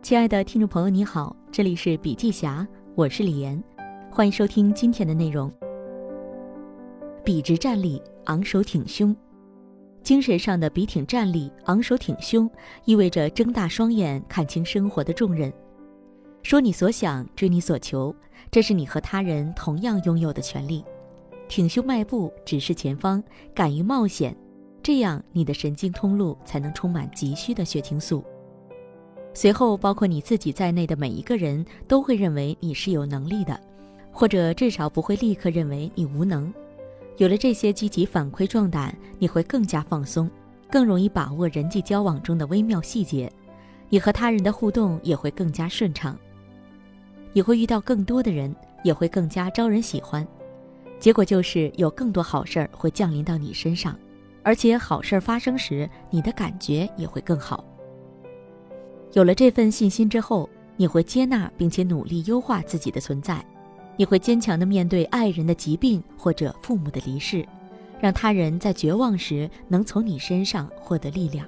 亲爱的听众朋友，你好，这里是笔记侠，我是李岩，欢迎收听今天的内容。笔直站立，昂首挺胸，精神上的笔挺站立，昂首挺胸，意味着睁大双眼看清生活的重任，说你所想，追你所求，这是你和他人同样拥有的权利。挺胸迈步，直视前方，敢于冒险，这样你的神经通路才能充满急需的血清素。随后，包括你自己在内的每一个人都会认为你是有能力的，或者至少不会立刻认为你无能。有了这些积极反馈壮胆，你会更加放松，更容易把握人际交往中的微妙细节，你和他人的互动也会更加顺畅。你会遇到更多的人，也会更加招人喜欢。结果就是有更多好事儿会降临到你身上，而且好事儿发生时，你的感觉也会更好。有了这份信心之后，你会接纳并且努力优化自己的存在，你会坚强地面对爱人的疾病或者父母的离世，让他人在绝望时能从你身上获得力量。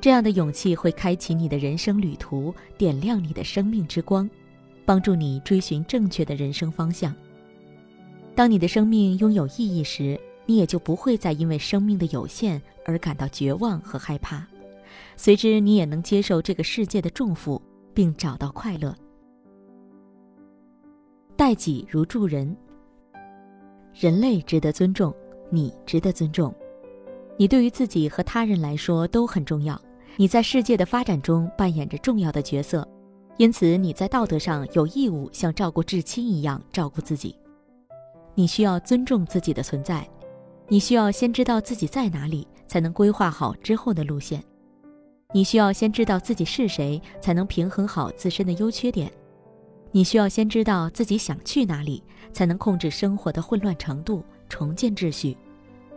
这样的勇气会开启你的人生旅途，点亮你的生命之光，帮助你追寻正确的人生方向。当你的生命拥有意义时，你也就不会再因为生命的有限而感到绝望和害怕。随之，你也能接受这个世界的重负，并找到快乐。待己如助人，人类值得尊重，你值得尊重，你对于自己和他人来说都很重要。你在世界的发展中扮演着重要的角色，因此你在道德上有义务像照顾至亲一样照顾自己。你需要尊重自己的存在，你需要先知道自己在哪里，才能规划好之后的路线。你需要先知道自己是谁，才能平衡好自身的优缺点；你需要先知道自己想去哪里，才能控制生活的混乱程度，重建秩序，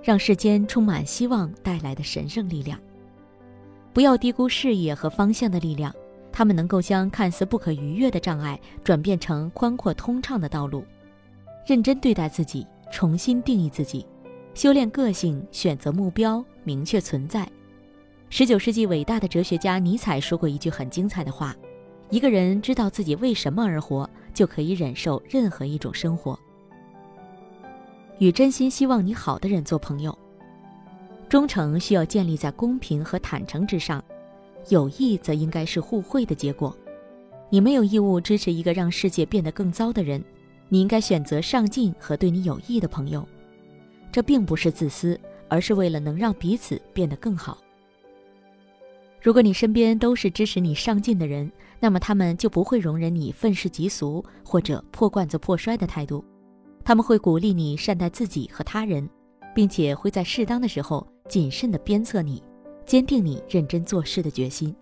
让世间充满希望带来的神圣力量。不要低估视野和方向的力量，他们能够将看似不可逾越的障碍转变成宽阔通畅的道路。认真对待自己，重新定义自己，修炼个性，选择目标，明确存在。十九世纪伟大的哲学家尼采说过一句很精彩的话：“一个人知道自己为什么而活，就可以忍受任何一种生活。”与真心希望你好的人做朋友，忠诚需要建立在公平和坦诚之上，友谊则应该是互惠的结果。你没有义务支持一个让世界变得更糟的人，你应该选择上进和对你有益的朋友。这并不是自私，而是为了能让彼此变得更好。如果你身边都是支持你上进的人，那么他们就不会容忍你愤世嫉俗或者破罐子破摔的态度，他们会鼓励你善待自己和他人，并且会在适当的时候谨慎地鞭策你，坚定你认真做事的决心。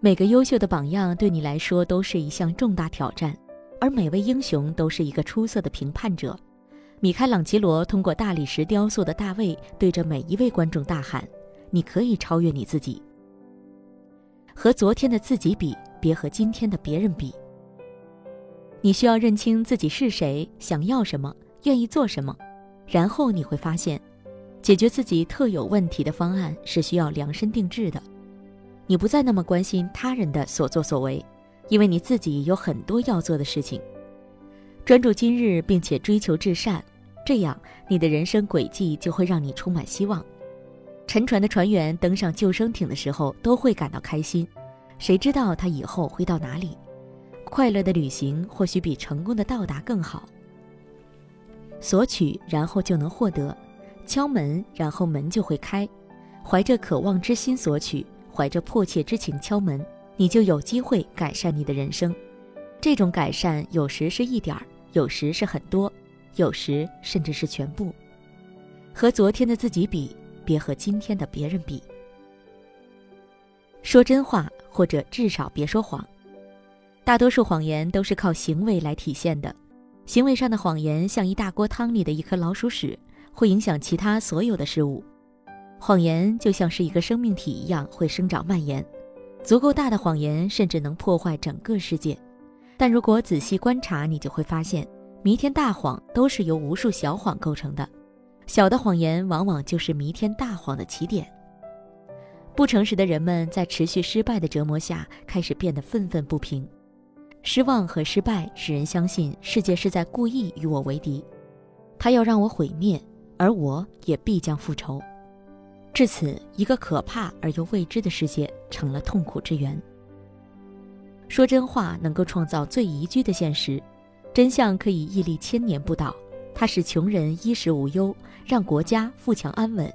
每个优秀的榜样对你来说都是一项重大挑战，而每位英雄都是一个出色的评判者。米开朗基罗通过大理石雕塑的大卫，对着每一位观众大喊。你可以超越你自己，和昨天的自己比，别和今天的别人比。你需要认清自己是谁，想要什么，愿意做什么，然后你会发现，解决自己特有问题的方案是需要量身定制的。你不再那么关心他人的所作所为，因为你自己有很多要做的事情。专注今日，并且追求至善，这样你的人生轨迹就会让你充满希望。沉船的船员登上救生艇的时候都会感到开心，谁知道他以后会到哪里？快乐的旅行或许比成功的到达更好。索取，然后就能获得；敲门，然后门就会开。怀着渴望之心索取，怀着迫切之情敲门，你就有机会改善你的人生。这种改善有时是一点儿，有时是很多，有时甚至是全部。和昨天的自己比。别和今天的别人比。说真话，或者至少别说谎。大多数谎言都是靠行为来体现的。行为上的谎言像一大锅汤里的一颗老鼠屎，会影响其他所有的事物。谎言就像是一个生命体一样，会生长蔓延。足够大的谎言甚至能破坏整个世界。但如果仔细观察，你就会发现，弥天大谎都是由无数小谎构成的。小的谎言往往就是弥天大谎的起点。不诚实的人们在持续失败的折磨下，开始变得愤愤不平。失望和失败使人相信世界是在故意与我为敌，他要让我毁灭，而我也必将复仇。至此，一个可怕而又未知的世界成了痛苦之源。说真话能够创造最宜居的现实，真相可以屹立千年不倒。它使穷人衣食无忧，让国家富强安稳。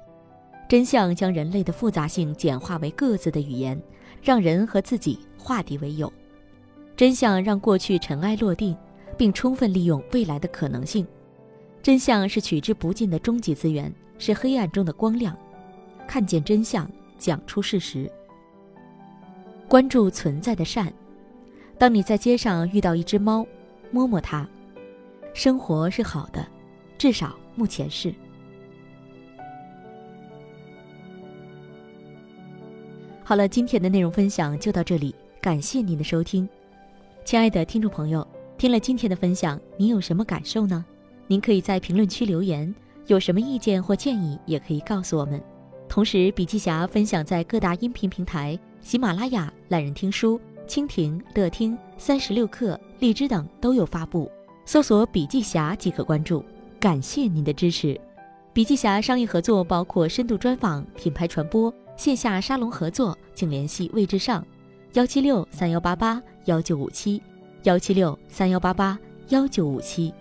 真相将人类的复杂性简化为各自的语言，让人和自己化敌为友。真相让过去尘埃落定，并充分利用未来的可能性。真相是取之不尽的终极资源，是黑暗中的光亮。看见真相，讲出事实。关注存在的善。当你在街上遇到一只猫，摸摸它，生活是好的，至少目前是。好了，今天的内容分享就到这里，感谢您的收听，亲爱的听众朋友，听了今天的分享，您有什么感受呢？您可以在评论区留言，有什么意见或建议也可以告诉我们。同时，笔记侠分享在各大音频平台、喜马拉雅、懒人听书。蜻蜓、乐听、三十六课、荔枝等都有发布，搜索“笔记侠”即可关注。感谢您的支持。笔记侠商业合作包括深度专访、品牌传播、线下沙龙合作，请联系魏志尚，幺七六三幺八八幺九五七，幺七六三幺八八幺九五七。